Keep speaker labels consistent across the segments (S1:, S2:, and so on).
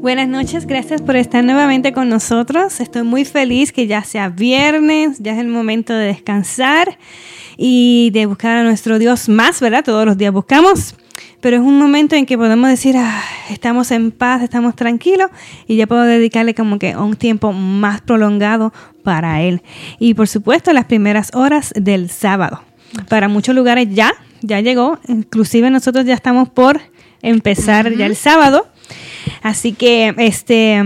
S1: Buenas noches, gracias por estar nuevamente con nosotros. Estoy muy feliz que ya sea viernes, ya es el momento de descansar y de buscar a nuestro Dios más, ¿verdad? Todos los días buscamos, pero es un momento en que podemos decir, ah, estamos en paz, estamos tranquilos y ya puedo dedicarle como que un tiempo más prolongado para Él. Y por supuesto, las primeras horas del sábado. Para muchos lugares ya, ya llegó, inclusive nosotros ya estamos por empezar ya el sábado. Así que, este,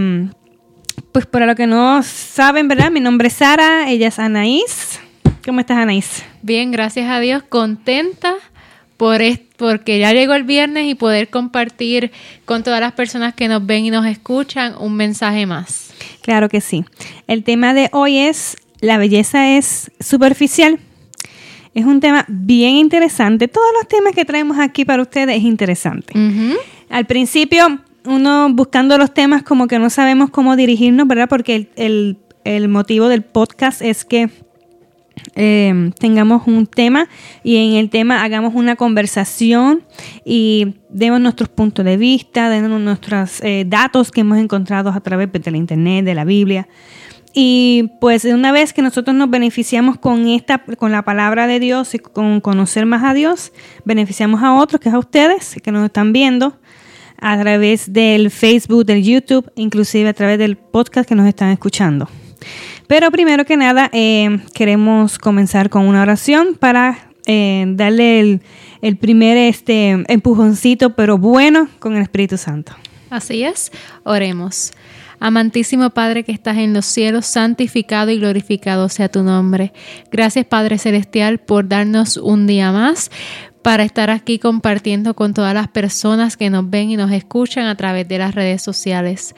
S1: pues para lo que no saben, ¿verdad? Mi nombre es Sara, ella es Anaís. ¿Cómo estás, Anaís?
S2: Bien, gracias a Dios, contenta por porque ya llegó el viernes y poder compartir con todas las personas que nos ven y nos escuchan un mensaje más.
S1: Claro que sí. El tema de hoy es la belleza es superficial. Es un tema bien interesante. Todos los temas que traemos aquí para ustedes es interesante. Al principio uno buscando los temas como que no sabemos cómo dirigirnos, ¿verdad? Porque el, motivo del podcast es que eh, tengamos un tema y en el tema hagamos una conversación y demos nuestros puntos de vista, demos nuestros eh, datos que hemos encontrado a través de la internet, de la Biblia. Y pues una vez que nosotros nos beneficiamos con esta, con la palabra de Dios y con conocer más a Dios, beneficiamos a otros, que es a ustedes que nos están viendo a través del Facebook, del YouTube, inclusive a través del podcast que nos están escuchando. Pero primero que nada, eh, queremos comenzar con una oración para eh, darle el, el, primer este, empujoncito, pero bueno, con el Espíritu Santo.
S2: Así es, oremos. Amantísimo Padre que estás en los cielos, santificado y glorificado sea tu nombre. Gracias Padre Celestial por darnos un día más, para estar aquí compartiendo con todas las personas que nos ven y nos escuchan a través de las redes sociales.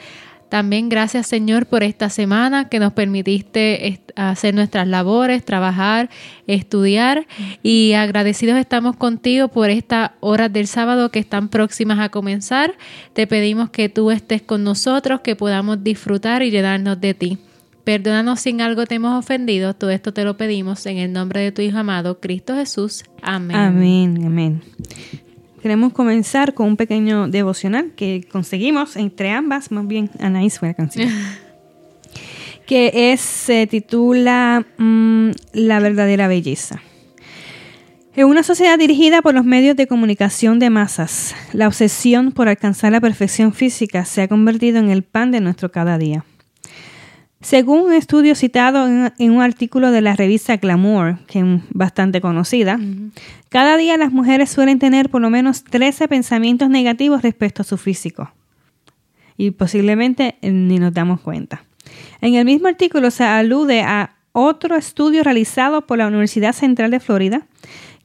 S2: También gracias Señor por esta semana que nos permitiste hacer nuestras labores, trabajar, estudiar y agradecidos estamos contigo por estas horas del sábado que están próximas a comenzar. Te pedimos que tú estés con nosotros, que podamos disfrutar y llenarnos de ti. Perdónanos si en algo te hemos ofendido. Todo esto te lo pedimos en el nombre de tu Hijo amado, Cristo Jesús. Amén.
S1: Amén, amén. Queremos comenzar con un pequeño devocional que conseguimos entre ambas, más bien Anaís fue la canción. que es, se titula mm, La verdadera belleza. En una sociedad dirigida por los medios de comunicación de masas, la obsesión por alcanzar la perfección física se ha convertido en el pan de nuestro cada día. Según un estudio citado en, un artículo de la revista Glamour, que es bastante conocida, cada día las mujeres suelen tener por lo menos 13 pensamientos negativos respecto a su físico. Y posiblemente eh, ni nos damos cuenta. En el mismo artículo se alude a otro estudio realizado por la Universidad Central de Florida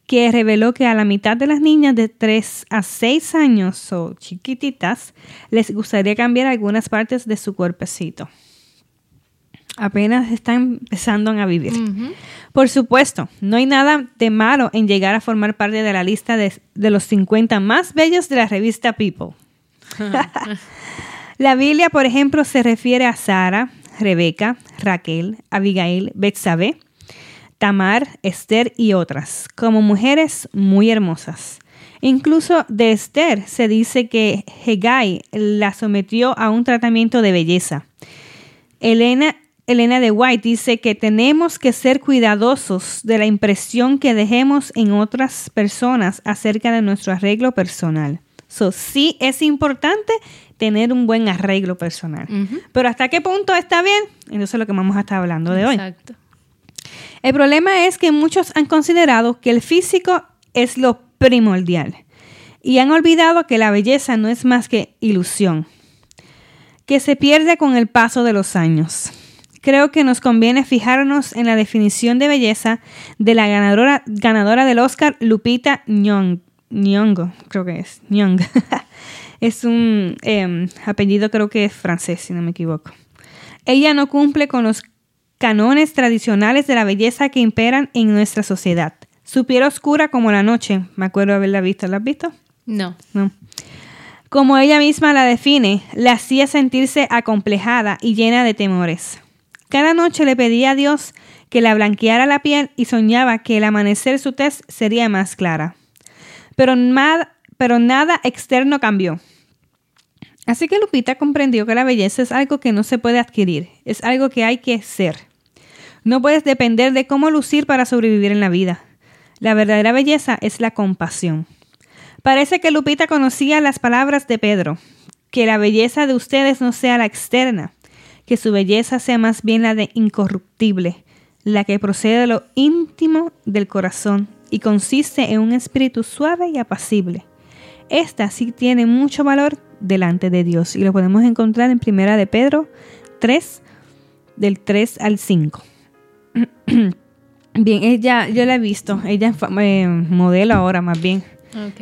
S1: que reveló que a la mitad de las niñas de 3 a 6 años o chiquititas les gustaría cambiar algunas partes de su cuerpecito apenas están empezando a vivir. Por supuesto, no hay nada de malo en llegar a formar parte de la lista de, los 50 más bellos de la revista People. la Biblia, por ejemplo, se refiere a Sara, Rebeca, Raquel, Abigail, Betsabé, Tamar, Esther y otras, como mujeres muy hermosas. Incluso de Esther se dice que Hegai la sometió a un tratamiento de belleza. Elena Elena de White dice que tenemos que ser cuidadosos de la impresión que dejemos en otras personas acerca de nuestro arreglo personal. So, sí es importante tener un buen arreglo personal. Pero ¿hasta qué punto está bien? Entonces es lo que vamos a estar hablando de Exacto. hoy. El problema es que muchos han considerado que el físico es lo primordial y han olvidado que la belleza no es más que ilusión, que se pierde con el paso de los años creo que nos conviene fijarnos en la definición de belleza de la ganadora, ganadora del Oscar, Lupita Nyong'o, creo que es, Nyong. es un em, apellido creo que es francés, si no me equivoco. Ella no cumple con los canones tradicionales de la belleza que imperan en nuestra sociedad. Su piel oscura como la noche, me acuerdo haberla visto, ¿la has visto?
S2: No.
S1: No. Como ella misma la define, la hacía sentirse acomplejada y llena de temores. Cada noche le pedía a Dios que la blanqueara la piel y soñaba que el amanecer su tez sería más clara. Pero, pero nada externo cambió. Así que Lupita comprendió que la belleza es algo que no se puede adquirir, es algo que hay que ser. No puedes depender de cómo lucir para sobrevivir en la vida. La verdadera belleza es la compasión. Parece que Lupita conocía las palabras de Pedro, que la belleza de ustedes no sea la externa, que su belleza sea más bien la de incorruptible, la que procede de lo íntimo del corazón y consiste en un espíritu suave y apacible. Esta sí tiene mucho valor delante de Dios y lo podemos encontrar en Primera de Pedro 3 del 3 al 5. bien, ella yo la he visto, ella es eh, modelo ahora más bien.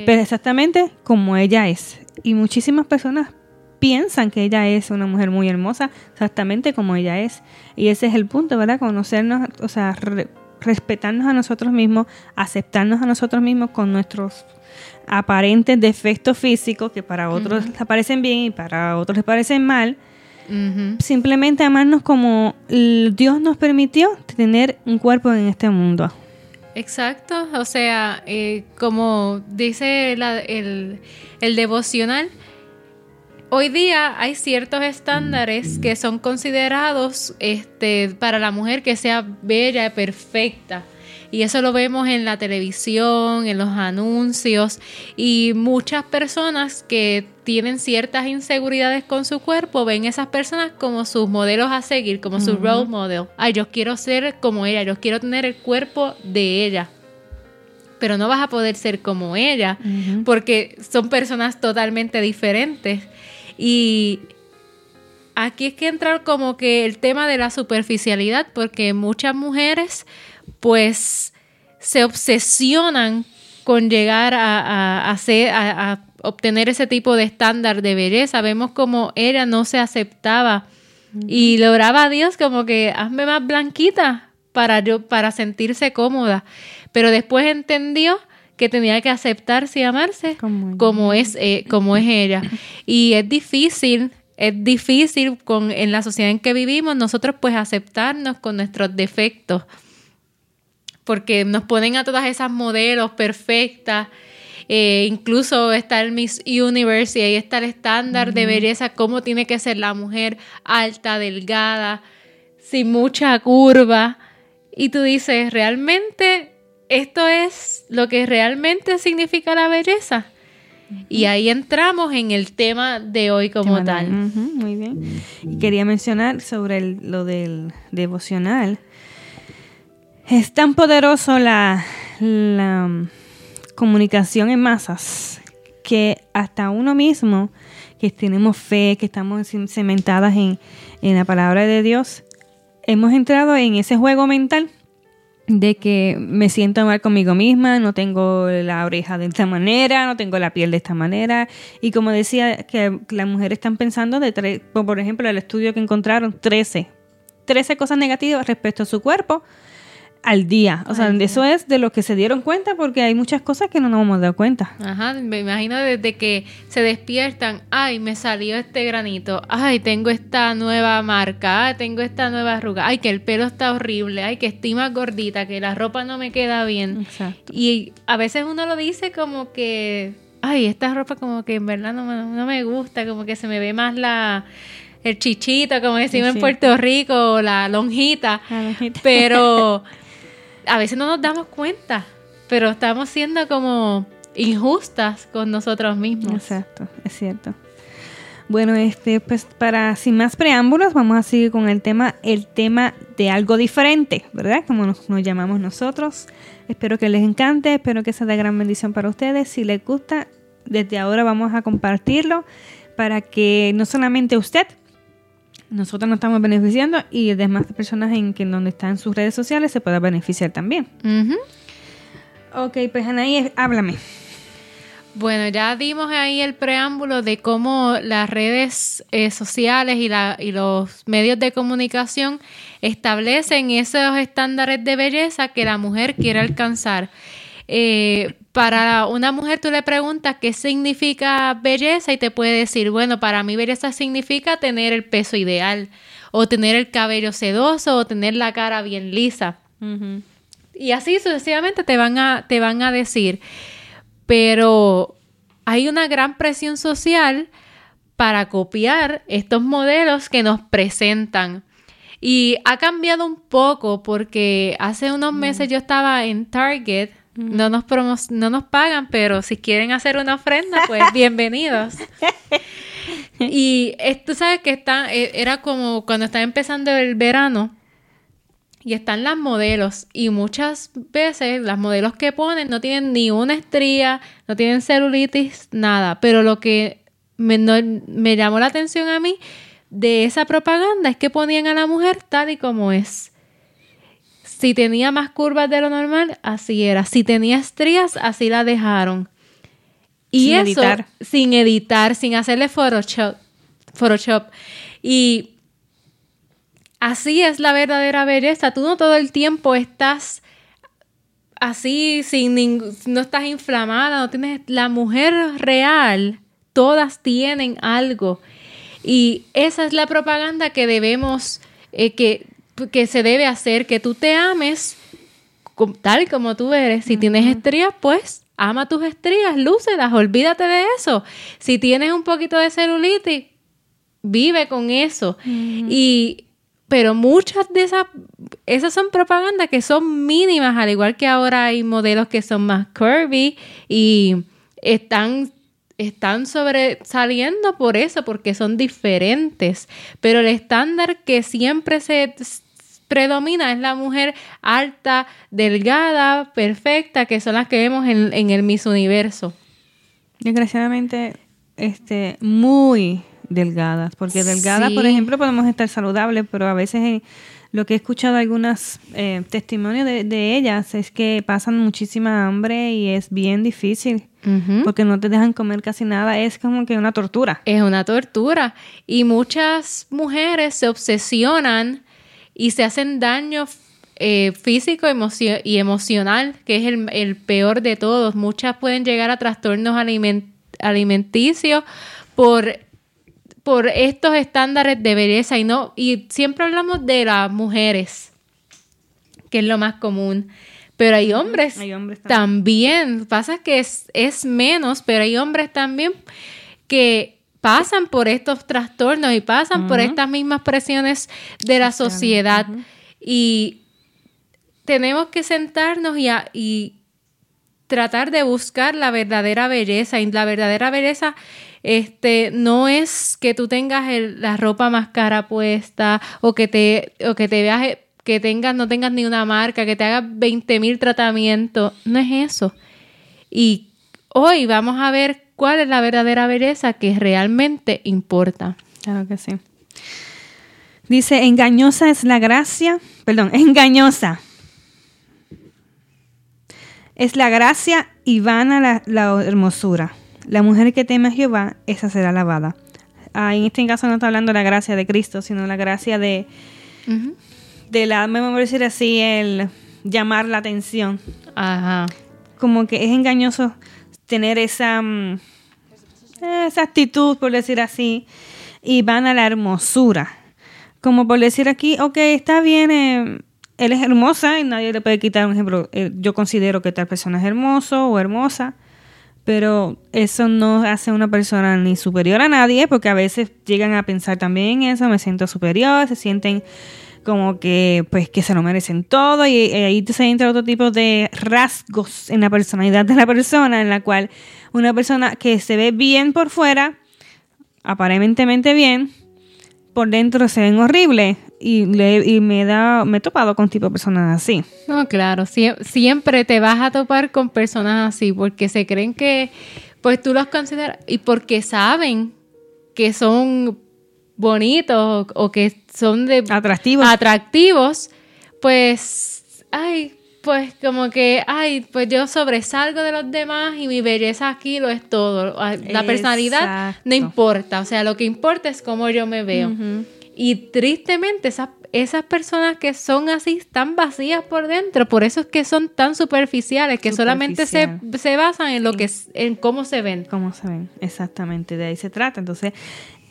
S1: Pero exactamente como ella es. Y muchísimas personas piensan que ella es una mujer muy hermosa, exactamente como ella es. Y ese es el punto, ¿verdad? Conocernos, o sea, respetarnos a nosotros mismos, aceptarnos a nosotros mismos con nuestros aparentes defectos físicos que para otros les parecen bien y para otros les parecen mal. Simplemente amarnos como Dios nos permitió tener un cuerpo en este mundo.
S2: Exacto, o sea, eh, como dice el, el devocional, Hoy día hay ciertos estándares que son considerados este, para la mujer que sea bella y perfecta. Y eso lo vemos en la televisión, en los anuncios y muchas personas que tienen ciertas inseguridades con su cuerpo ven esas personas como sus modelos a seguir, como su role model. Ay, yo quiero ser como ella, yo quiero tener el cuerpo de ella pero no vas a poder ser como ella porque son personas totalmente diferentes. Y aquí es que entra como que el tema de la superficialidad, porque muchas mujeres pues se obsesionan con llegar a, hacer, a, obtener ese tipo de estándar de belleza. Vemos como ella no se aceptaba y lograba a Dios como que hazme más blanquita para yo para sentirse cómoda, pero después entendió que tenía que aceptarse y amarse como, es, eh, como es ella. Y es difícil, es difícil con, en la sociedad en que vivimos nosotros pues aceptarnos con nuestros defectos. Porque nos ponen a todas esas modelos perfectas. Eh, incluso está el Miss Universe y ahí está el estándar de belleza, cómo tiene que ser la mujer alta, delgada, sin mucha curva. Y tú dices, realmente esto es lo que realmente significa la belleza. Y ahí entramos en el tema de hoy como tal.
S1: muy bien. quería mencionar sobre lo del devocional. Es tan poderoso la, la comunicación en masas que hasta uno mismo, que tenemos fe, que estamos cementadas en, en la palabra de Dios, hemos entrado en ese juego mental de que me siento mal conmigo misma, no tengo la oreja de esta manera, no tengo la piel de esta manera. Y como decía, que las mujeres están pensando de, por ejemplo, el estudio que encontraron, 13, 13 cosas negativas respecto a su cuerpo al día. O sea, eso es de lo que se dieron cuenta porque hay muchas cosas que no nos hemos dado cuenta.
S2: Ajá, me imagino desde que se despiertan, ay, me salió este granito, ay, tengo esta nueva marca, ay, tengo esta nueva arruga, ay, que el pelo está horrible, ay, que estoy más gordita, que la ropa no me queda bien. Exacto. Y a veces uno lo dice como que, ay, esta ropa como que en verdad no me, no me gusta, como que se me ve más la el chichito, como decimos en Puerto Rico, la lonjita. La lonjita. Pero a veces no nos damos cuenta, pero estamos siendo como injustas con nosotros mismos.
S1: Exacto, es cierto. Bueno, este, pues para sin más preámbulos, vamos a seguir con el tema, el tema de algo diferente, ¿verdad? Como nos, nos llamamos nosotros. Espero que les encante, espero que sea de gran bendición para ustedes. Si les gusta, desde ahora vamos a compartirlo para que no solamente usted nosotros nos estamos beneficiando y demás personas en que donde están sus redes sociales se puedan beneficiar también. Ok, pues Anaí, háblame.
S2: Bueno, ya dimos ahí el preámbulo de cómo las redes eh, sociales y, la, y los medios de comunicación establecen esos estándares de belleza que la mujer quiere alcanzar. Eh, para una mujer tú le preguntas qué significa belleza y te puede decir, bueno, para mí belleza significa tener el peso ideal o tener el cabello sedoso o tener la cara bien lisa. Y así sucesivamente te van a, te van a decir. Pero hay una gran presión social para copiar estos modelos que nos presentan. Y ha cambiado un poco porque hace unos meses yo estaba en Target. No nos, no nos pagan, pero si quieren hacer una ofrenda, pues bienvenidos. y tú sabes que está, e, era como cuando estaba empezando el verano y están las modelos y muchas veces las modelos que ponen no tienen ni una estría, no tienen celulitis, nada. Pero lo que me, me llamó la atención a mí de esa propaganda es que ponían a la mujer tal y como es. Si tenía más curvas de lo normal, así era. Si tenía estrías, así la dejaron. Y sin eso, editar. sin editar, sin hacerle Photoshop. Photoshop. Y así es la verdadera belleza. Tú no todo el tiempo estás así, sin no estás inflamada, no tienes la mujer real. Todas tienen algo y esa es la propaganda que debemos, eh, que, que se debe hacer, que tú te ames tal como tú eres. Si tienes estrías, pues ama tus estrías, lúcelas, olvídate de eso. Si tienes un poquito de celulitis, vive con eso. Y pero muchas de esas esas son propagandas que son mínimas, al igual que ahora hay modelos que son más curvy y están están sobresaliendo por eso, porque son diferentes. Pero el estándar que siempre se predomina es la mujer alta, delgada, perfecta, que son las que vemos en, el Miss Universo.
S1: Desgraciadamente, este, muy delgadas, porque delgadas, por ejemplo, podemos estar saludables, pero a veces lo que he escuchado algunos eh, testimonios de, de, ellas es que pasan muchísima hambre y es bien difícil porque no te dejan comer casi nada, es como que una tortura.
S2: Es una tortura y muchas mujeres se obsesionan y se hacen daño eh, físico y emocional, que es el, peor de todos. Muchas pueden llegar a trastornos alimenticios por por estos estándares de belleza y no y siempre hablamos de las mujeres que es lo más común pero hay hombres, también. Pasa que es, es menos, pero hay hombres también que pasan por estos trastornos y pasan por estas mismas presiones de la sociedad. Y tenemos que sentarnos y, y tratar de buscar la verdadera belleza. Y la verdadera belleza este, no es que tú tengas la ropa más cara puesta o que te, o que te veas que tengas, no tengas ni una marca, que te hagas 20 mil tratamientos. No es eso. Y hoy vamos a ver cuál es la verdadera belleza que realmente importa.
S1: Claro que sí. Dice, engañosa es la gracia, perdón, engañosa. Es la gracia y vana la, la hermosura. La mujer que teme a Jehová, esa será alabada. Ah, en este caso no está hablando de la gracia de Cristo, sino la gracia de, de la, me voy a decir así, el llamar la atención. Ajá. Como que es engañoso tener esa, mm, esa actitud, por decir así, y van a la hermosura. Como por decir aquí, ok, está bien, eh, él es hermosa y nadie le puede quitar un ejemplo. Eh, yo considero que tal persona es hermoso o hermosa, pero eso no hace una persona ni superior a nadie, porque a veces llegan a pensar también en eso, me siento superior, se sienten como que pues que se lo merecen todo y, ahí se entra otro tipo de rasgos en la personalidad de la persona en la cual una persona que se ve bien por fuera aparentemente bien por dentro se ven horribles y, y me da me he topado con tipo de personas así.
S2: No claro siempre te vas a topar con personas así porque se creen que pues tú los consideras y porque saben que son bonitos o, que son de
S1: atractivos.
S2: atractivos, pues, ay, pues como que, ay, pues yo sobresalgo de los demás y mi belleza aquí lo es todo. La personalidad no importa, o sea, lo que importa es cómo yo me veo. Y tristemente esas, esas personas que son así están vacías por dentro, por eso es que son tan superficiales, que solamente se, se, basan en lo que en cómo se ven.
S1: Cómo se ven, exactamente, de ahí se trata. Entonces,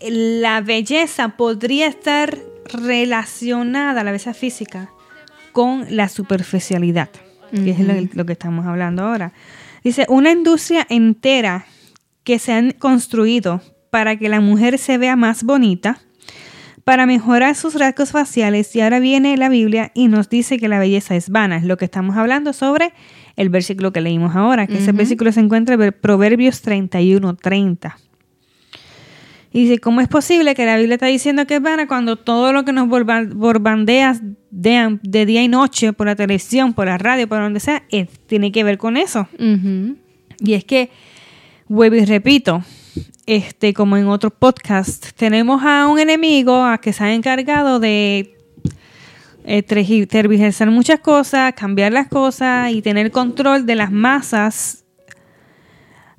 S1: la belleza podría estar relacionada, la belleza física, con la superficialidad, que es lo, que estamos hablando ahora. Dice, una industria entera que se han construido para que la mujer se vea más bonita, para mejorar sus rasgos faciales. Y ahora viene la Biblia y nos dice que la belleza es vana. Es lo que estamos hablando sobre el versículo que leímos ahora, que ese versículo se encuentra en Proverbios 31, 30. Y dice, ¿cómo es posible que la Biblia está diciendo que es vana cuando todo lo que nos bombardea de, de día y noche por la televisión, por la radio, por donde sea, tiene que ver con eso? Y es que, vuelvo y repito, este, como en otro podcast, tenemos a un enemigo a que se ha encargado de eh, tergiversar muchas cosas, cambiar las cosas y tener control de las masas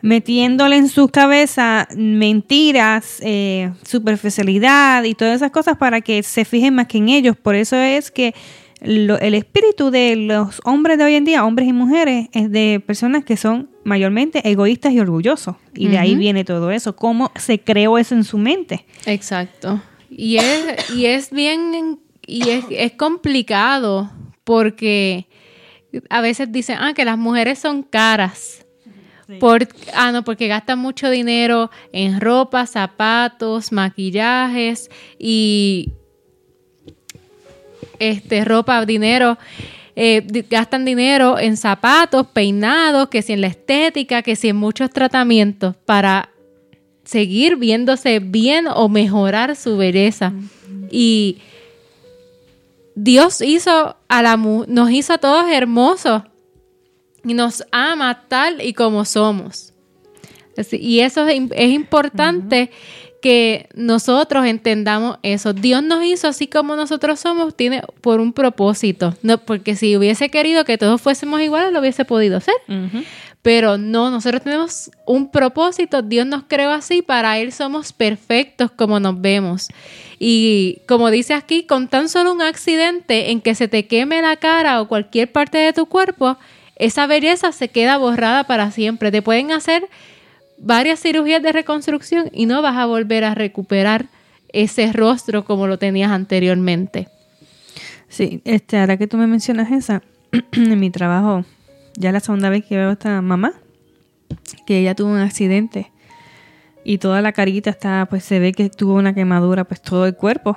S1: metiéndole en su cabeza mentiras, eh, superficialidad y todas esas cosas para que se fijen más que en ellos. Por eso es que el espíritu de los hombres de hoy en día, hombres y mujeres, es de personas que son mayormente egoístas y orgullosos. Y de ahí viene todo eso. ¿Cómo se creó eso en su mente?
S2: Exacto. Y es, y es bien, y es, es complicado porque a veces dicen, ah, que las mujeres son caras. Por, ah, no, porque gastan mucho dinero en ropa, zapatos, maquillajes y este, ropa, dinero. Eh, gastan dinero en zapatos, peinados, que si en la estética, que si en muchos tratamientos para seguir viéndose bien o mejorar su belleza. Y Dios hizo a la nos hizo a todos hermosos y nos ama tal y como somos. Y eso es, importante que nosotros entendamos eso. Dios nos hizo así como nosotros somos, tiene por un propósito. No, porque si hubiese querido que todos fuésemos iguales, lo hubiese podido hacer. Pero no, nosotros tenemos un propósito. Dios nos creó así, para Él somos perfectos como nos vemos. Y como dice aquí, con tan solo un accidente en que se te queme la cara o cualquier parte de tu cuerpo, esa belleza se queda borrada para siempre. Te pueden hacer varias cirugías de reconstrucción y no vas a volver a recuperar ese rostro como lo tenías anteriormente.
S1: Sí, este, ahora que tú me mencionas esa, en mi trabajo, ya la segunda vez que veo a esta mamá, que ella tuvo un accidente y toda la carita está, pues se ve que tuvo una quemadura, pues todo el cuerpo.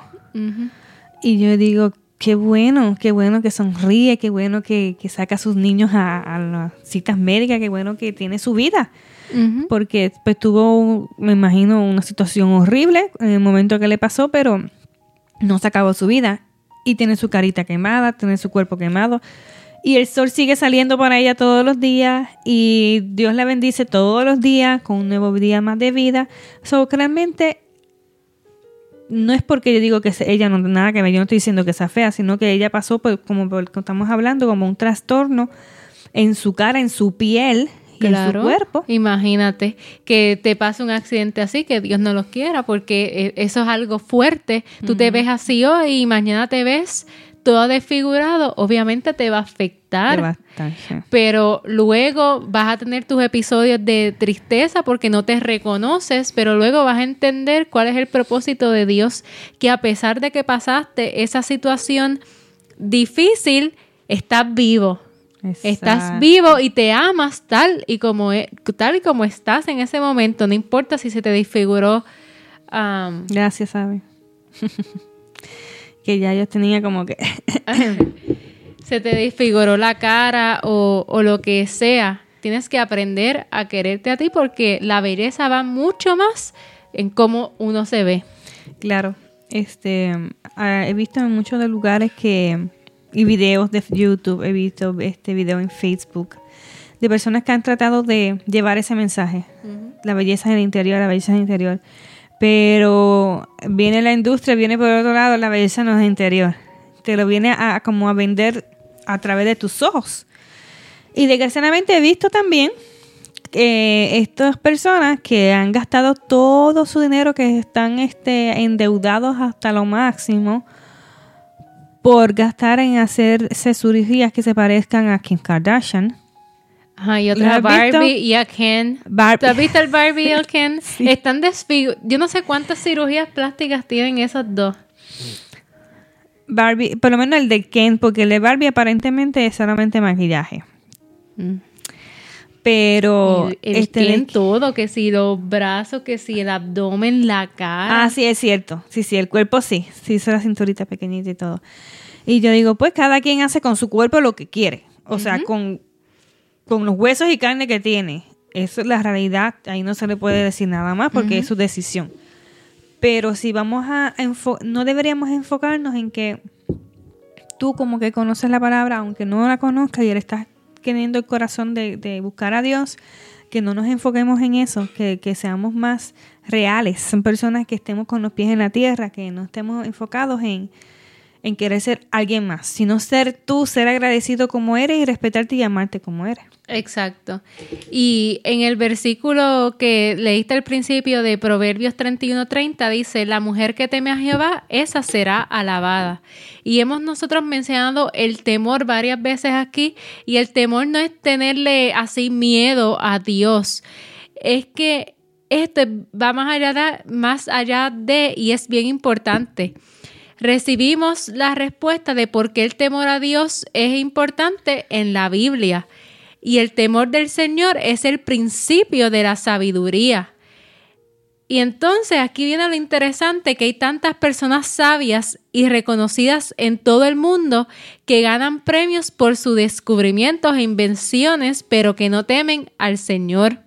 S1: Y yo digo, qué bueno, qué bueno que sonríe, qué bueno que, saca a sus niños a, las citas médicas, qué bueno que tiene su vida. Porque pues tuvo, me imagino, una situación horrible en el momento que le pasó, pero no se acabó su vida. Y tiene su carita quemada, tiene su cuerpo quemado. Y el sol sigue saliendo para ella todos los días y Dios la bendice todos los días con un nuevo día más de vida. So, realmente no es porque yo digo que ella no nada que ver, yo no estoy diciendo que sea fea, sino que ella pasó, por, como estamos hablando, como un trastorno en su cara, en su piel y en su cuerpo.
S2: Imagínate que te pase un accidente así, que Dios no lo quiera, porque eh, eso es algo fuerte. Tú te ves así hoy y mañana te ves todo desfigurado, obviamente te va a afectar. Pero luego vas a tener tus episodios de tristeza porque no te reconoces, pero luego vas a entender cuál es el propósito de Dios, que a pesar de que pasaste esa situación difícil, estás vivo. Estás vivo y te amas tal y como e, tal y como estás en ese momento, no importa si se te desfiguró.
S1: Gracias, Abby. que ya yo tenía como que...
S2: Se te desfiguró la cara o, o lo que sea. Tienes que aprender a quererte a ti porque la belleza va mucho más en cómo uno se ve.
S1: Claro. Este, ah, he visto en muchos de lugares que y videos de YouTube, he visto este video en Facebook de personas que han tratado de llevar ese mensaje, la belleza en el interior, la belleza en el interior. Pero viene la industria, viene por otro lado, la belleza no es interior. Te lo viene a, como a vender a través de tus ojos. Y desgraciadamente he visto también que estas personas que han gastado todo su dinero, que están este, endeudados hasta lo máximo, por gastar en hacerse cirugías que se parezcan a Kim Kardashian,
S2: Ajá, y otra Barbie y a Ken. ¿Tú has visto el Barbie y el Ken? Están desfigurados. Yo no sé cuántas cirugías plásticas tienen esos dos.
S1: Barbie, por lo menos el de Ken, porque el de Barbie aparentemente es solamente maquillaje. Mm. Pero
S2: el
S1: este,
S2: todo, que si los brazos, que si el abdomen, la cara.
S1: Ah, sí, es cierto. Sí, sí, el cuerpo sí. Sí, hizo la cinturita pequeñita y todo. Y yo digo, pues cada quien hace con su cuerpo lo que quiere. O sea, con, con los huesos y carne que tiene. Eso es la realidad. Ahí no se le puede decir nada más porque es su decisión. Pero si vamos a no deberíamos enfocarnos en que tú como que conoces la palabra, aunque no la conozcas y él estás teniendo el corazón de, de buscar a Dios, que no nos enfoquemos en eso, que, que seamos más reales. Son personas que estemos con los pies en la tierra, que no estemos enfocados en, en querer ser alguien más, sino ser tú, ser agradecido como eres y respetarte y amarte como eres.
S2: Exacto. Y en el versículo que leíste al principio de Proverbios 31:30 dice, la mujer que teme a Jehová, esa será alabada. Y hemos nosotros mencionado el temor varias veces aquí, y el temor no es tenerle así miedo a Dios, es que esto va más allá de, más allá de y es bien importante. Recibimos la respuesta de por qué el temor a Dios es importante en la Biblia. Y el temor del Señor es el principio de la sabiduría. Y entonces aquí viene lo interesante que hay tantas personas sabias y reconocidas en todo el mundo que ganan premios por sus descubrimientos e invenciones, pero que no temen al Señor.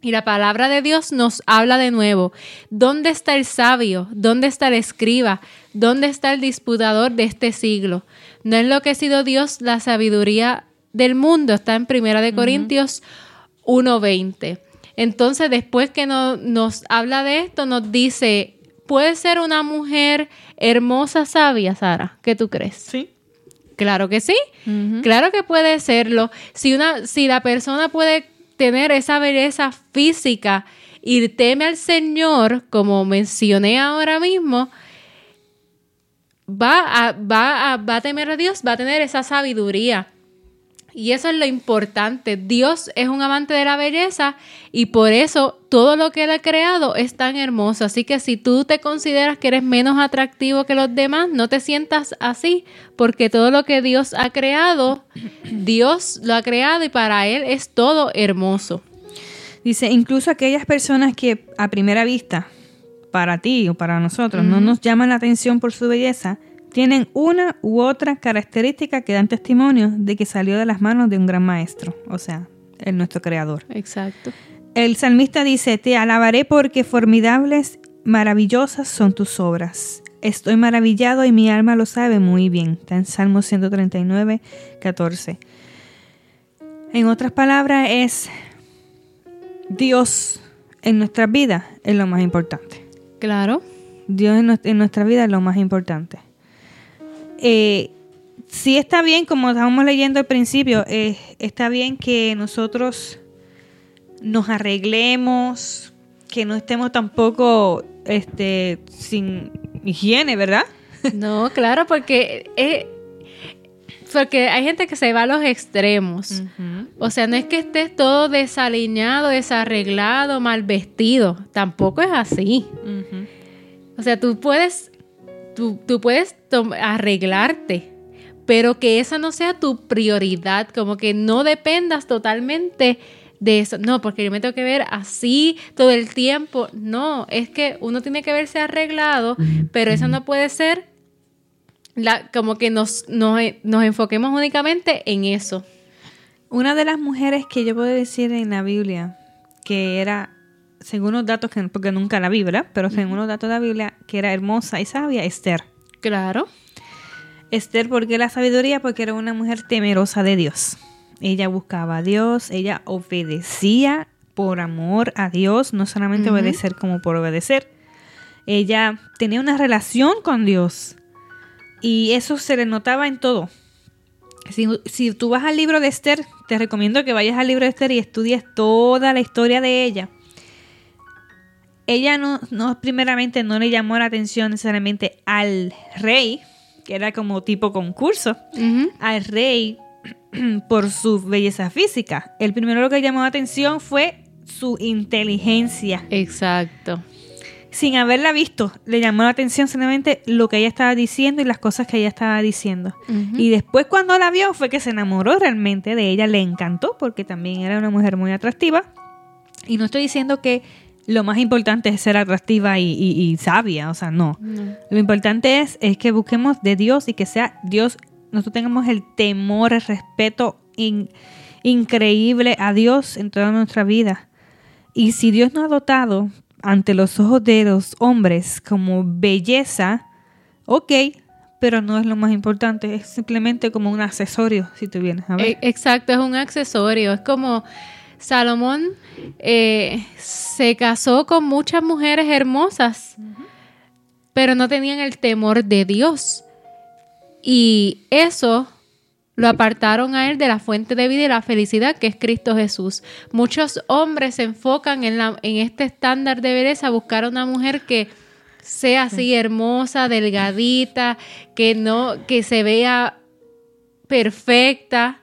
S2: Y la palabra de Dios nos habla de nuevo. ¿Dónde está el sabio? ¿Dónde está el escriba? ¿Dónde está el disputador de este siglo? ¿No ha enloquecido Dios la sabiduría del mundo? Está en Primera de Corintios 1.20. Entonces, después que no- nos habla de esto, nos dice, ¿puede ser una mujer hermosa, sabia, Sara? ¿Qué tú crees?
S1: Sí.
S2: Claro que sí. Claro que puede serlo. Si una, si la persona puede tener esa belleza física y teme al Señor, como mencioné ahora mismo, va a, va a, va a temer a Dios, va a tener esa sabiduría. Y eso es lo importante. Dios es un amante de la belleza y por eso todo lo que Él ha creado es tan hermoso. Así que si tú te consideras que eres menos atractivo que los demás, no te sientas así, porque todo lo que Dios ha creado, Dios lo ha creado y para Él es todo hermoso.
S1: Dice, incluso aquellas personas que a primera vista, para ti o para nosotros, no nos llaman la atención por su belleza, tienen una u otra característica que dan testimonio de que salió de las manos de un gran maestro, o sea, el nuestro creador.
S2: Exacto.
S1: El salmista dice, te alabaré porque formidables, maravillosas son tus obras. Estoy maravillado y mi alma lo sabe muy bien. Está en Salmo 139, 14. En otras palabras, es Dios en nuestras vidas es lo más importante.
S2: Claro.
S1: Dios en, nues- en nuestra vida es lo más importante. Eh, sí está bien, como estábamos leyendo al principio, eh, está bien que nosotros nos arreglemos, que no estemos tampoco este, sin higiene, ¿verdad?
S2: No, claro, porque es- porque hay gente que se va a los extremos. O sea, no es que estés todo desaliñado, desarreglado, mal vestido. Tampoco es así. O sea, tú puedes, tú, tú puedes arreglarte, pero que esa no sea tu prioridad, como que no dependas totalmente de eso. No, porque yo me tengo que ver así todo el tiempo. No, es que uno tiene que verse arreglado, pero eso no puede ser la, como que nos, nos, nos enfoquemos únicamente en eso.
S1: Una de las mujeres que yo puedo decir en la Biblia que era, según los datos, que, porque nunca la vi, ¿verdad? Pero según los datos de la Biblia, que era hermosa y sabia, Esther.
S2: Claro.
S1: Esther, ¿por qué la sabiduría? Porque era una mujer temerosa de Dios. Ella buscaba a Dios, ella obedecía por amor a Dios, no solamente obedecer como por obedecer. Ella tenía una relación con Dios y eso se le notaba en todo. Si, si tú vas al libro de Esther, te recomiendo que vayas al libro de Esther y estudies toda la historia de ella. Ella no, no primeramente no le llamó la atención necesariamente al rey, que era como tipo concurso, al rey por su belleza física. El primero lo que llamó la atención fue su inteligencia.
S2: Exacto.
S1: Sin haberla visto, le llamó la atención solamente lo que ella estaba diciendo y las cosas que ella estaba diciendo. Y después cuando la vio fue que se enamoró realmente de ella, le encantó porque también era una mujer muy atractiva. Y no estoy diciendo que lo más importante es ser atractiva y, sabia, o sea, no. Lo importante es, es que busquemos de Dios y que sea Dios, nosotros tengamos el temor, el respeto increíble a Dios en toda nuestra vida. Y si Dios nos ha dotado ante los ojos de los hombres como belleza, ok, pero no es lo más importante, es simplemente como un accesorio, si tú vienes a ver.
S2: E, exacto, es un accesorio, es como Salomón eh, se casó con muchas mujeres hermosas, pero no tenían el temor de Dios. Y eso lo apartaron a él de la fuente de vida y la felicidad que es Cristo Jesús. Muchos hombres se enfocan en, la, en este estándar de belleza, buscar una mujer que sea así hermosa, delgadita, que no, que se vea perfecta.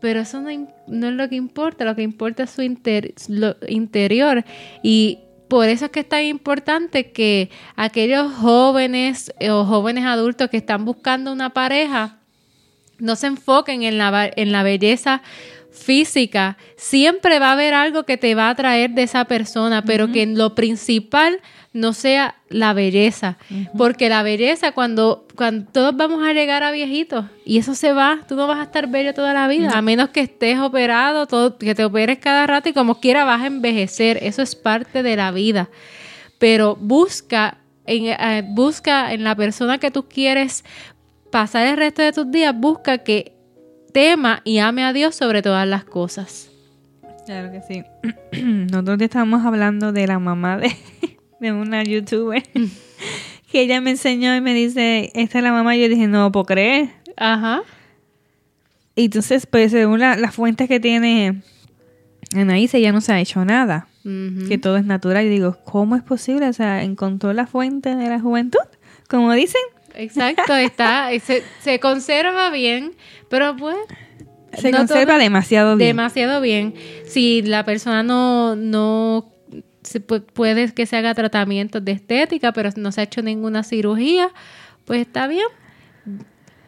S2: Pero eso no, no es lo que importa, lo que importa es su interior. Y por eso es que es tan importante que aquellos jóvenes o jóvenes adultos que están buscando una pareja, no se enfoquen en la, en la belleza física. Siempre va a haber algo que te va a traer de esa persona, pero que lo principal no sea la belleza. Porque la belleza, cuando, cuando todos vamos a llegar a viejitos y eso se va, tú no vas a estar bello toda la vida, a menos que estés operado, todo, que te operes cada rato y como quiera vas a envejecer. Eso es parte de la vida. Pero busca en, eh, busca en la persona que tú quieres pasar el resto de tus días, busca que tema y ame a Dios sobre todas las cosas.
S1: Claro que sí. Nosotros estábamos hablando de la mamá de, de una youtuber que ella me enseñó y me dice, esta es la mamá. Y yo dije, no puedo creer. Ajá. Y entonces, pues según las fuentes que tiene Anaísa, ya no se ha hecho nada. Que todo es natural. Y digo, ¿cómo es posible? O sea, encontró la fuente de la juventud, como dicen.
S2: Exacto, está, se, se conserva bien, pero pues...
S1: Se conserva demasiado bien.
S2: Demasiado bien. Si la persona no, no se puede que se haga tratamientos de estética, pero no se ha hecho ninguna cirugía, pues está bien.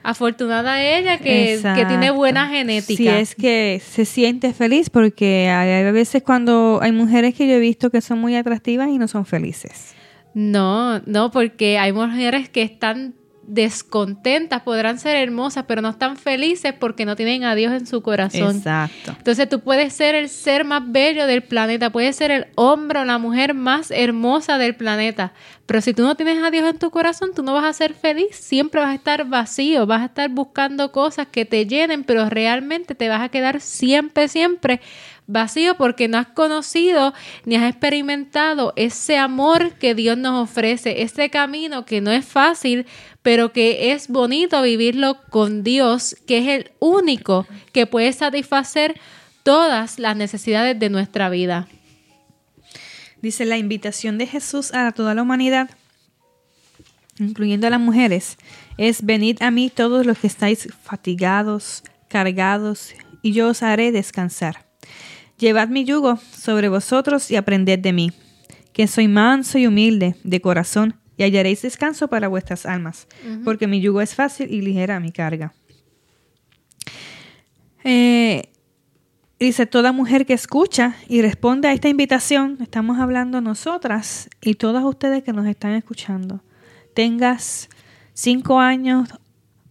S2: Afortunada ella que, que, tiene buena genética.
S1: Si es que se siente feliz, porque hay, veces cuando hay mujeres que yo he visto que son muy atractivas y no son felices.
S2: No, no, porque hay mujeres que están descontentas, podrán ser hermosas, pero no están felices porque no tienen a Dios en su corazón. Exacto. Entonces tú puedes ser el ser más bello del planeta, puedes ser el hombre o la mujer más hermosa del planeta, pero si tú no tienes a Dios en tu corazón, tú no vas a ser feliz, siempre vas a estar vacío, vas a estar buscando cosas que te llenen, pero realmente te vas a quedar siempre, siempre vacío porque no has conocido ni has experimentado ese amor que Dios nos ofrece, ese camino que no es fácil, pero que es bonito vivirlo con Dios, que es el único que puede satisfacer todas las necesidades de nuestra vida.
S1: Dice la invitación de Jesús a toda la humanidad, incluyendo a las mujeres, es venid a mí todos los que estáis fatigados, cargados, y yo os haré descansar. Llevad mi yugo sobre vosotros y aprended de mí, que soy manso y humilde de corazón, y hallaréis descanso para vuestras almas, porque mi yugo es fácil y ligera mi carga. Eh, dice, toda mujer que escucha y responde a esta invitación, estamos hablando nosotras y todas ustedes que nos están escuchando, tengas cinco años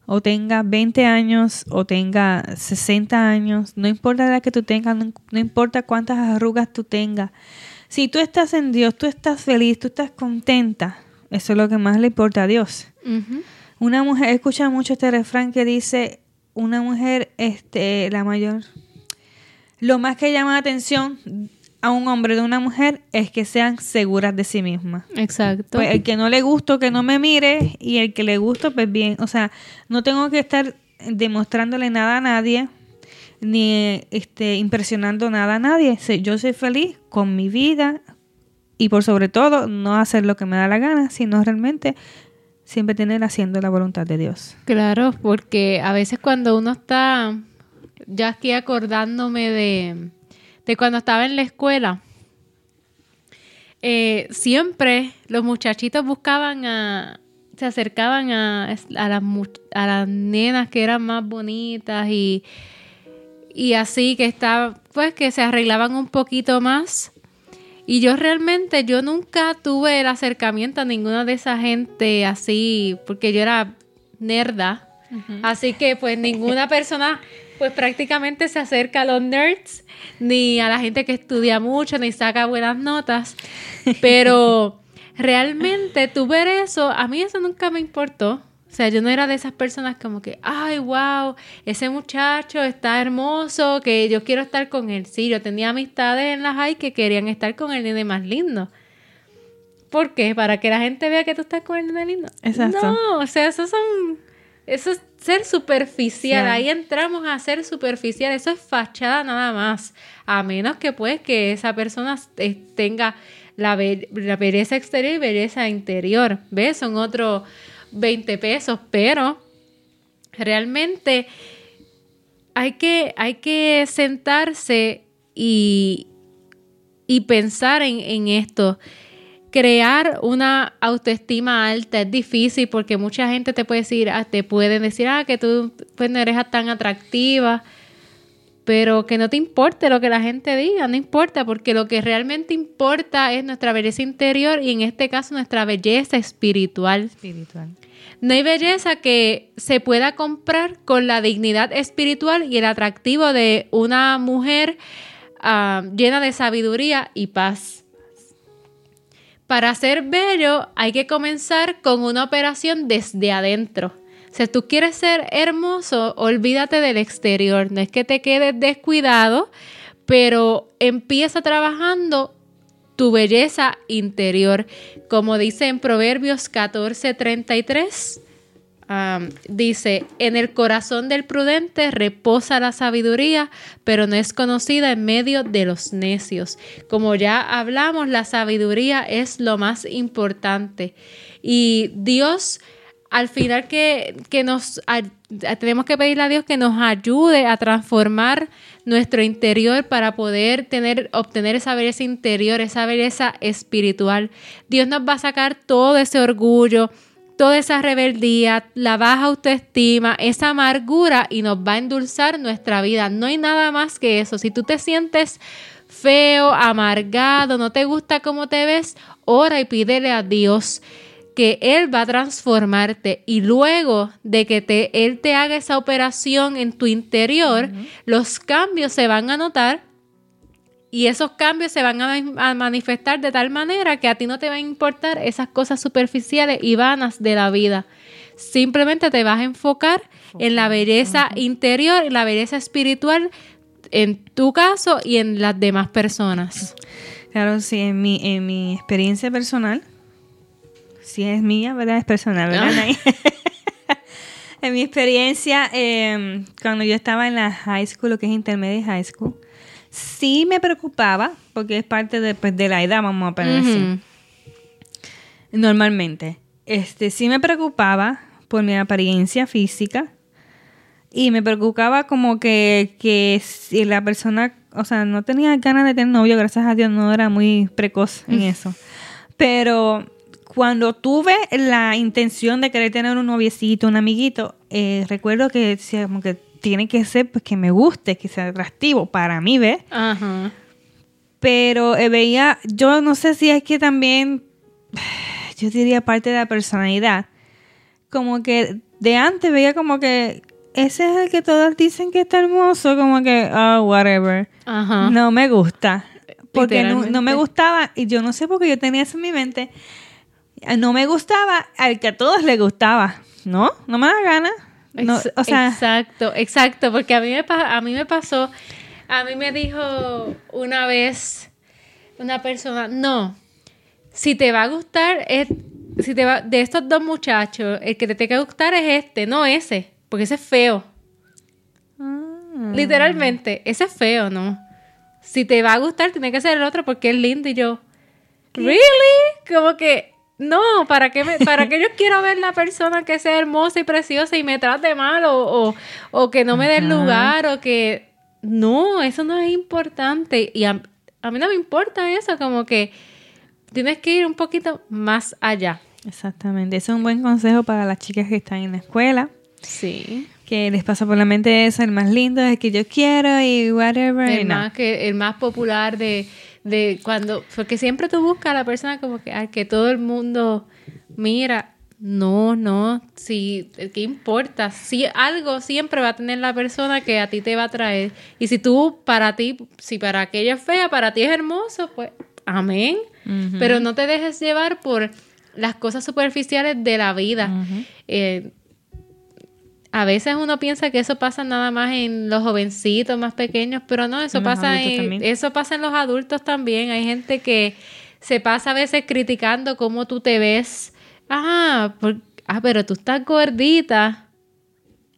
S1: o tenga 20 años o tenga 60 años, no importa la que tú tengas, no, importa cuántas arrugas tú tengas. Si tú estás en Dios, tú estás feliz, tú estás contenta, eso es lo que más le importa a Dios. Una mujer, escucha mucho este refrán que dice, una mujer, este, la mayor, lo más que llama la atención a un hombre de una mujer es que sean seguras de sí mismas.
S2: Exacto.
S1: Pues el que no le gusto que no me mire y el que le gusto pues bien, o sea, no tengo que estar demostrándole nada a nadie ni este impresionando nada a nadie. Yo soy feliz con mi vida y por sobre todo no hacer lo que me da la gana, sino realmente siempre tener haciendo la voluntad de Dios.
S2: Claro, porque a veces cuando uno está ya aquí acordándome de de cuando estaba en la escuela, eh, siempre los muchachitos buscaban a, se acercaban a, a, las, a las nenas que eran más bonitas y, y así que estaban, pues que se arreglaban un poquito más. Y yo realmente, yo nunca tuve el acercamiento a ninguna de esa gente así, porque yo era nerda. Así que pues ninguna persona pues prácticamente se acerca a los nerds, ni a la gente que estudia mucho, ni saca buenas notas. Pero realmente tú ver eso, a mí eso nunca me importó. O sea, yo no era de esas personas como que, ay, wow, ese muchacho está hermoso, que yo quiero estar con él. Sí, yo tenía amistades en las high que querían estar con el nene más lindo. ¿Por qué? Para que la gente vea que tú estás con el nene lindo. Exacto. No, o sea, esos son eso es ser superficial. Ahí entramos a ser superficial. Eso es fachada nada más. A menos que pues que esa persona tenga la, belleza exterior y belleza interior. ¿Ves? Son otros 20 pesos. Pero realmente hay que, hay que sentarse y, y pensar en, en esto crear una autoestima alta es difícil porque mucha gente te puede decir, ah, te pueden decir, ah, que tú pues, no eres tan atractiva, pero que no te importe lo que la gente diga, no importa, porque lo que realmente importa es nuestra belleza interior y en este caso nuestra belleza espiritual. espiritual. No hay belleza que se pueda comprar con la dignidad espiritual y el atractivo de una mujer ah, llena de sabiduría y paz. Para ser bello hay que comenzar con una operación desde adentro. Si tú quieres ser hermoso, olvídate del exterior. No es que te quedes descuidado, pero empieza trabajando tu belleza interior. Como dice en Proverbios 14:33, dice, en el corazón del prudente reposa la sabiduría, pero no es conocida en medio de los necios. Como ya hablamos, la sabiduría es lo más importante. Y Dios, al final que, que nos tenemos que pedirle a Dios que nos ayude a transformar nuestro interior para poder tener, obtener esa belleza interior, esa belleza espiritual. Dios nos va a sacar todo ese orgullo, toda esa rebeldía, la baja autoestima, esa amargura y nos va a endulzar nuestra vida. No hay nada más que eso. Si tú te sientes feo, amargado, no te gusta cómo te ves, ora y pídele a Dios que Él va a transformarte y luego de que te, Él te haga esa operación en tu interior, los cambios se van a notar y esos cambios se van a, manifestar de tal manera que a ti no te va a importar esas cosas superficiales y vanas de la vida. Simplemente te vas a enfocar en la belleza interior y la belleza espiritual en tu caso y en las demás personas.
S1: Claro, sí, en mi, en mi experiencia personal, si es mía, ¿verdad? Es personal, ¿verdad? Ah. en mi experiencia, em, cuando yo estaba en la high school, lo que es intermedia high school, sí me preocupaba, porque es parte de, pues, de la edad, vamos a poner Normalmente. Este, sí me preocupaba por mi apariencia física y me preocupaba como que, que si la persona, o sea, no tenía ganas de tener novio, gracias a Dios no era muy precoz en eso. Pero cuando tuve la intención de querer tener un noviecito, un amiguito, eh, recuerdo que decía como que tiene que ser pues, que me guste, que sea atractivo para mí, ¿ves? Ajá. Pero eh, veía, yo no sé si es que también, yo diría parte de la personalidad, como que de antes veía como que ese es el que todos dicen que está hermoso, como que, oh, whatever. Ajá. No me gusta. Porque no, no, me gustaba, y yo no sé por qué yo tenía eso en mi mente, no me gustaba al que a todos les gustaba. No, no me da gana
S2: exacto, exacto, porque a mí, me, a mí me pasó, a mí me dijo una vez una persona, no, si te va a gustar, es, si te va, de estos dos muchachos, el que te tenga que gustar es este, no ese, porque ese es feo. Ah. Literalmente, ese es feo, ¿no? Si te va a gustar, tiene que ser el otro porque es lindo y yo, ¿really? Como que no, ¿para qué, ¿para qué yo quiero ver la persona que sea hermosa y preciosa y me trate mal o, o, que no me dé lugar o que... No, eso no es importante. Y a, mí no me importa eso, como que tienes que ir un poquito más allá.
S1: Exactamente. Ese es un buen consejo para las chicas que están en la escuela.
S2: Sí.
S1: Que les pasa por la mente eso, el más lindo, es el que yo quiero y whatever. y
S2: El
S1: no.
S2: más, que, el más popular de, de cuando... Porque siempre tú buscas a la persona como que, al que todo el mundo mira. No, no, si, ¿qué importa? Si algo siempre va a tener la persona que a ti te va a traer. Y si tú, para ti, si para aquella es fea, para ti es hermoso, pues, amén. Pero no te dejes llevar por las cosas superficiales de la vida. Eh, a veces uno piensa que eso pasa nada más en los jovencitos más pequeños, pero no, eso
S1: En
S2: pasa en, eso pasa en los adultos también. Hay gente que se pasa a veces criticando cómo tú te ves. Ah, por- ah pero tú estás gordita.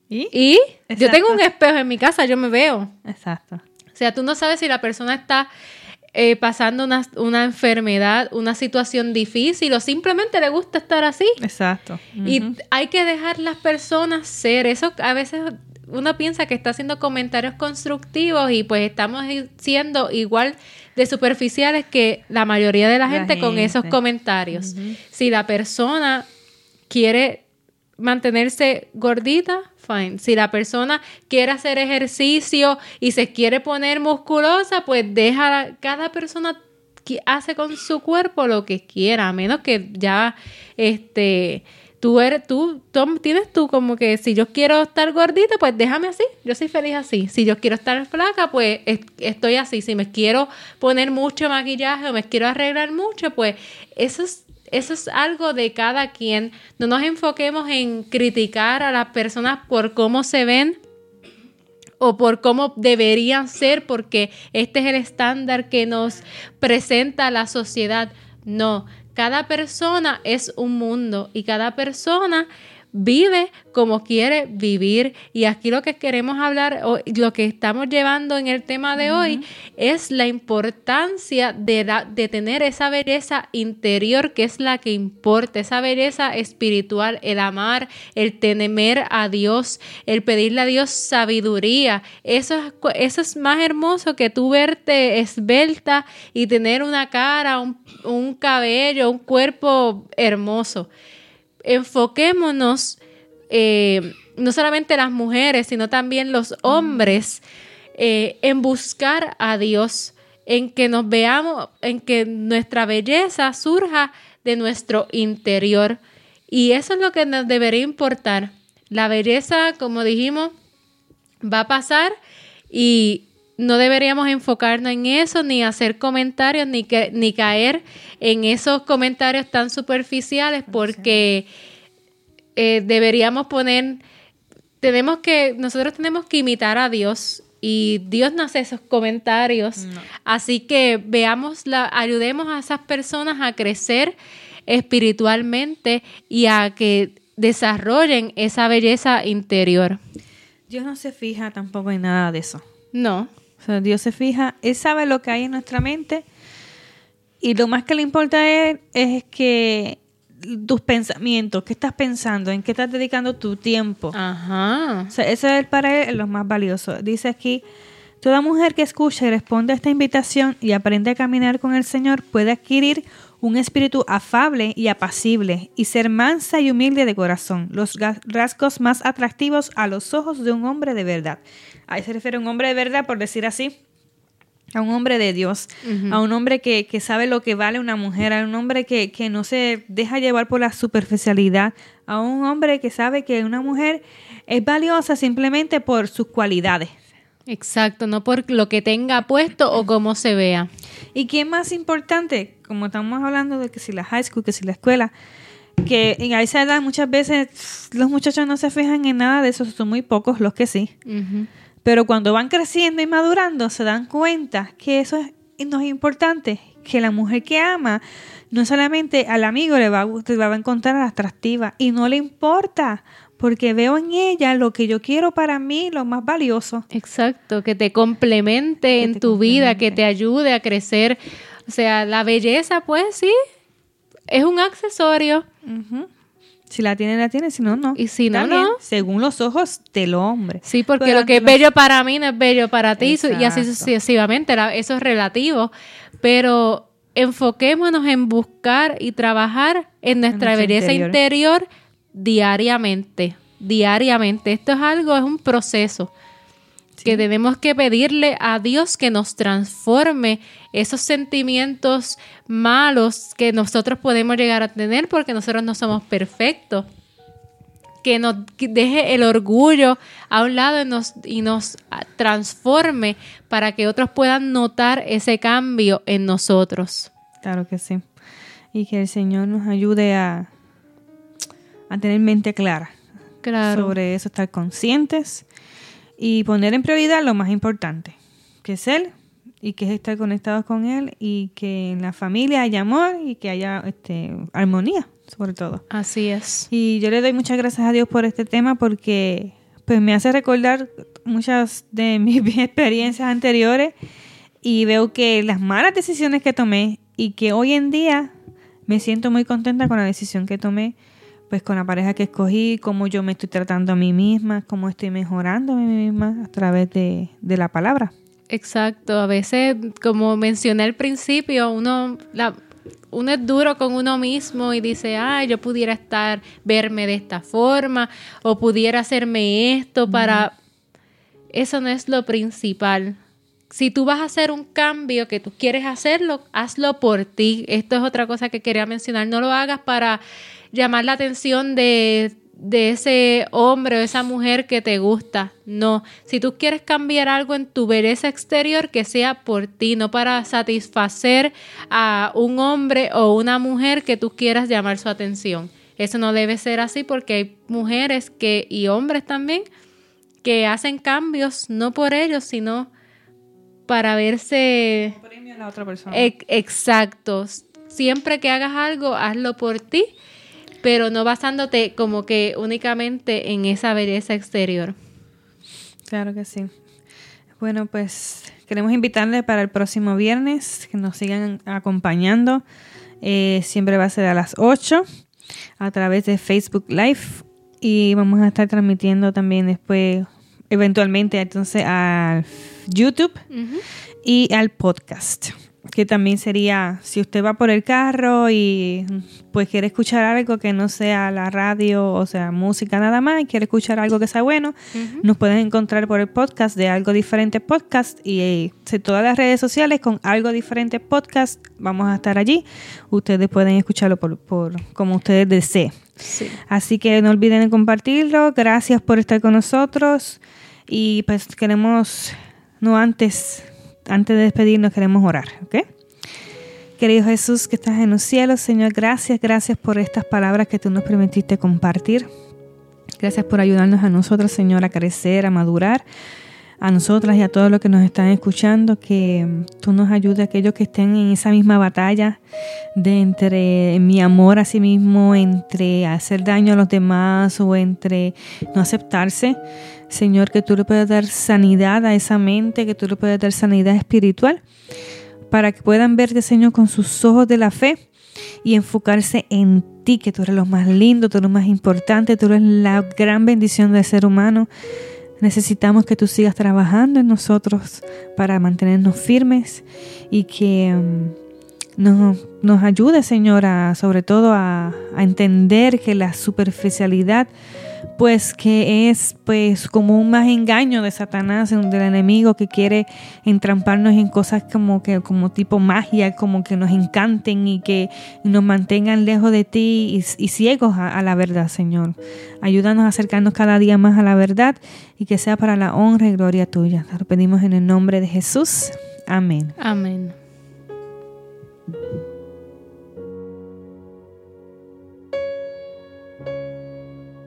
S1: ¿Y?
S2: Y yo tengo un espejo en mi casa, yo me veo.
S1: Exacto.
S2: O sea, tú no sabes si la persona está eh, pasando una, una enfermedad, una situación difícil o simplemente le gusta estar así.
S1: Exacto.
S2: Y hay que dejar las personas ser. Eso a veces uno piensa que está haciendo comentarios constructivos y pues estamos siendo igual de superficiales que la mayoría de la
S1: La
S2: gente, con esos comentarios. Si la persona quiere mantenerse gordita, fine. Si la persona quiere hacer ejercicio y se quiere poner musculosa, pues deja cada persona que hace con su cuerpo lo que quiera, a menos que ya este tú eres tú tom- tienes tú como que si yo quiero estar gordita, pues déjame así. Yo soy feliz así. Si yo quiero estar flaca, pues es- estoy así. Si me quiero poner mucho maquillaje o me quiero arreglar mucho, pues eso es eso es algo de cada quien. No nos enfoquemos en criticar a las personas por cómo se ven o por cómo deberían ser, porque este es el estándar que nos presenta la sociedad. No, cada persona es un mundo y cada persona vive como quiere vivir. Y aquí lo que queremos hablar, o lo que estamos llevando en el tema de hoy, es la importancia de, la- de tener esa belleza interior que es la que importa, esa belleza espiritual, el amar, el temer a Dios, el pedirle a Dios sabiduría. Eso es, eso es más hermoso que tú verte esbelta y tener una cara, un, un cabello, un cuerpo hermoso enfoquémonos, eh, no solamente las mujeres, sino también los hombres, eh, en buscar a Dios, en que nos veamos, en que nuestra belleza surja de nuestro interior. Y eso es lo que nos debería importar. La belleza, como dijimos, va a pasar y no deberíamos enfocarnos en eso, ni hacer comentarios, ni, que, ni caer en esos comentarios tan superficiales, porque eh, deberíamos poner, tenemos que, nosotros tenemos que imitar a Dios y Dios no hace esos comentarios. Así que veamos, la, ayudemos a esas personas a crecer espiritualmente y a que desarrollen esa belleza interior.
S1: Dios no se fija tampoco en nada de eso.
S2: No,
S1: O sea, Dios se fija, Él sabe lo que hay en nuestra mente y lo más que le importa a Él es que tus pensamientos, qué estás pensando, en qué estás dedicando tu tiempo.
S2: Ajá.
S1: O sea, eso es para Él lo más valioso. Dice aquí, toda mujer que escucha y responde a esta invitación y aprende a caminar con el Señor puede adquirir un espíritu afable y apacible y ser mansa y humilde de corazón, los rasgos más atractivos a los ojos de un hombre de verdad. Ahí se refiere a un hombre de verdad, por decir así, a un hombre de Dios, a un hombre que, que sabe lo que vale una mujer, a un hombre que, que no se deja llevar por la superficialidad, a un hombre que sabe que una mujer es valiosa simplemente por sus cualidades.
S2: Exacto, no por lo que tenga puesto o cómo se vea.
S1: ¿Y qué más importante? Como estamos hablando de que si la high school, que si la escuela, que en esa edad muchas veces los muchachos no se fijan en nada de eso, son muy pocos los que sí. Pero cuando van creciendo y madurando, se dan cuenta que eso es, no es importante, que la mujer que ama no solamente al amigo le va, a le va a encontrar atractiva y no le importa, porque veo en ella lo que yo quiero para mí, lo más valioso.
S2: Exacto, que te complemente
S1: Que
S2: en
S1: te
S2: tu vida, que te ayude a crecer. O sea, la belleza, pues sí, es un accesorio.
S1: Si la tiene, la tiene, si no, no.
S2: Y si no, no.
S1: Según los ojos del hombre.
S2: Sí, porque lo que es
S1: los-
S2: bello para mí no es bello para ti y así sucesivamente. Eso es relativo. Pero enfoquémonos en buscar y trabajar en nuestra belleza
S1: interior.
S2: interior diariamente, diariamente. Esto es algo, es un proceso que tenemos que pedirle a Dios que nos transforme esos sentimientos malos que nosotros podemos llegar a tener porque nosotros no somos perfectos. Que nos deje el orgullo a un lado y nos, y nos transforme para que otros puedan notar ese cambio en nosotros.
S1: Claro que sí. Y que el Señor nos ayude a, a tener mente clara
S2: Claro.
S1: sobre eso, estar conscientes y poner en prioridad lo más importante, que es Él y que es estar conectados con Él y que en la familia haya amor y que haya este, armonía, sobre todo.
S2: Así es.
S1: Y yo le doy muchas gracias a Dios por este tema porque pues me hace recordar muchas de mis experiencias anteriores y veo que las malas decisiones que tomé y que hoy en día me siento muy contenta con la decisión que tomé, pues con la pareja que escogí, cómo yo me estoy tratando a mí misma, cómo estoy mejorando a mí misma a través de, de la palabra.
S2: Exacto, a veces, como mencioné al principio, uno, la, uno es duro con uno mismo y dice, ah, yo pudiera estar, verme de esta forma, o pudiera hacerme esto para... Eso no es lo principal. Si tú vas a hacer un cambio que tú quieres hacerlo, hazlo por ti. Esto es otra cosa que quería mencionar. No lo hagas para llamar la atención de, de ese hombre o esa mujer que te gusta. No, si tú quieres cambiar algo en tu belleza exterior, que sea por ti, no para satisfacer a un hombre o una mujer que tú quieras llamar su atención. Eso no debe ser así porque hay mujeres que y hombres también que hacen cambios no por ellos, sino para verse
S1: Premio a la otra persona.
S2: Ex- Exacto. Siempre que hagas algo, hazlo por ti, pero no basándote como que únicamente en esa belleza exterior.
S1: Claro que sí. Bueno, pues queremos invitarles para el próximo viernes que nos sigan acompañando. Eh, siempre va a ser a las 8 a través de Facebook Live y vamos a estar transmitiendo también después, eventualmente, entonces a YouTube y al podcast. Que también sería, si usted va por el carro y pues quiere escuchar algo que no sea la radio, o sea, música nada más, y quiere escuchar algo que sea bueno, nos pueden encontrar por el podcast de Algo Diferente Podcast y eh, en todas las redes sociales con Algo Diferente Podcast. Vamos a estar allí. Ustedes pueden escucharlo por, por como ustedes deseen.
S2: Sí.
S1: Así que no olviden de compartirlo. Gracias por estar con nosotros. Y pues queremos, no antes, antes de despedirnos, queremos orar, ¿ok? Querido Jesús que estás en los cielos, Señor, gracias, gracias por estas palabras que tú nos permitiste compartir. Gracias por ayudarnos a nosotros, Señor, a crecer, a madurar, a nosotras y a todos los que nos están escuchando, que mm, tú nos ayudes a aquellos que estén en esa misma batalla de entre mi amor a sí mismo, entre hacer daño a los demás o entre no aceptarse. Señor, que tú le puedas dar sanidad a esa mente, que tú le puedas dar sanidad espiritual, para que puedan verte, Señor, con sus ojos de la fe y enfocarse en ti, que tú eres lo más lindo, tú eres lo más importante, tú eres la gran bendición del ser humano. Necesitamos que tú sigas trabajando en nosotros para mantenernos firmes y que um, nos, nos ayude, Señor, a, sobre todo a entender que la superficialidad pues que es pues como un más engaño de Satanás, del enemigo que quiere entramparnos en cosas como que como tipo magia, como que nos encanten y que nos mantengan lejos de ti y, ciegos a, la verdad, Señor. Ayúdanos a acercarnos cada día más a la verdad y que sea para la honra y gloria tuya. Lo pedimos en el nombre de Jesús. Amén.
S2: Amén.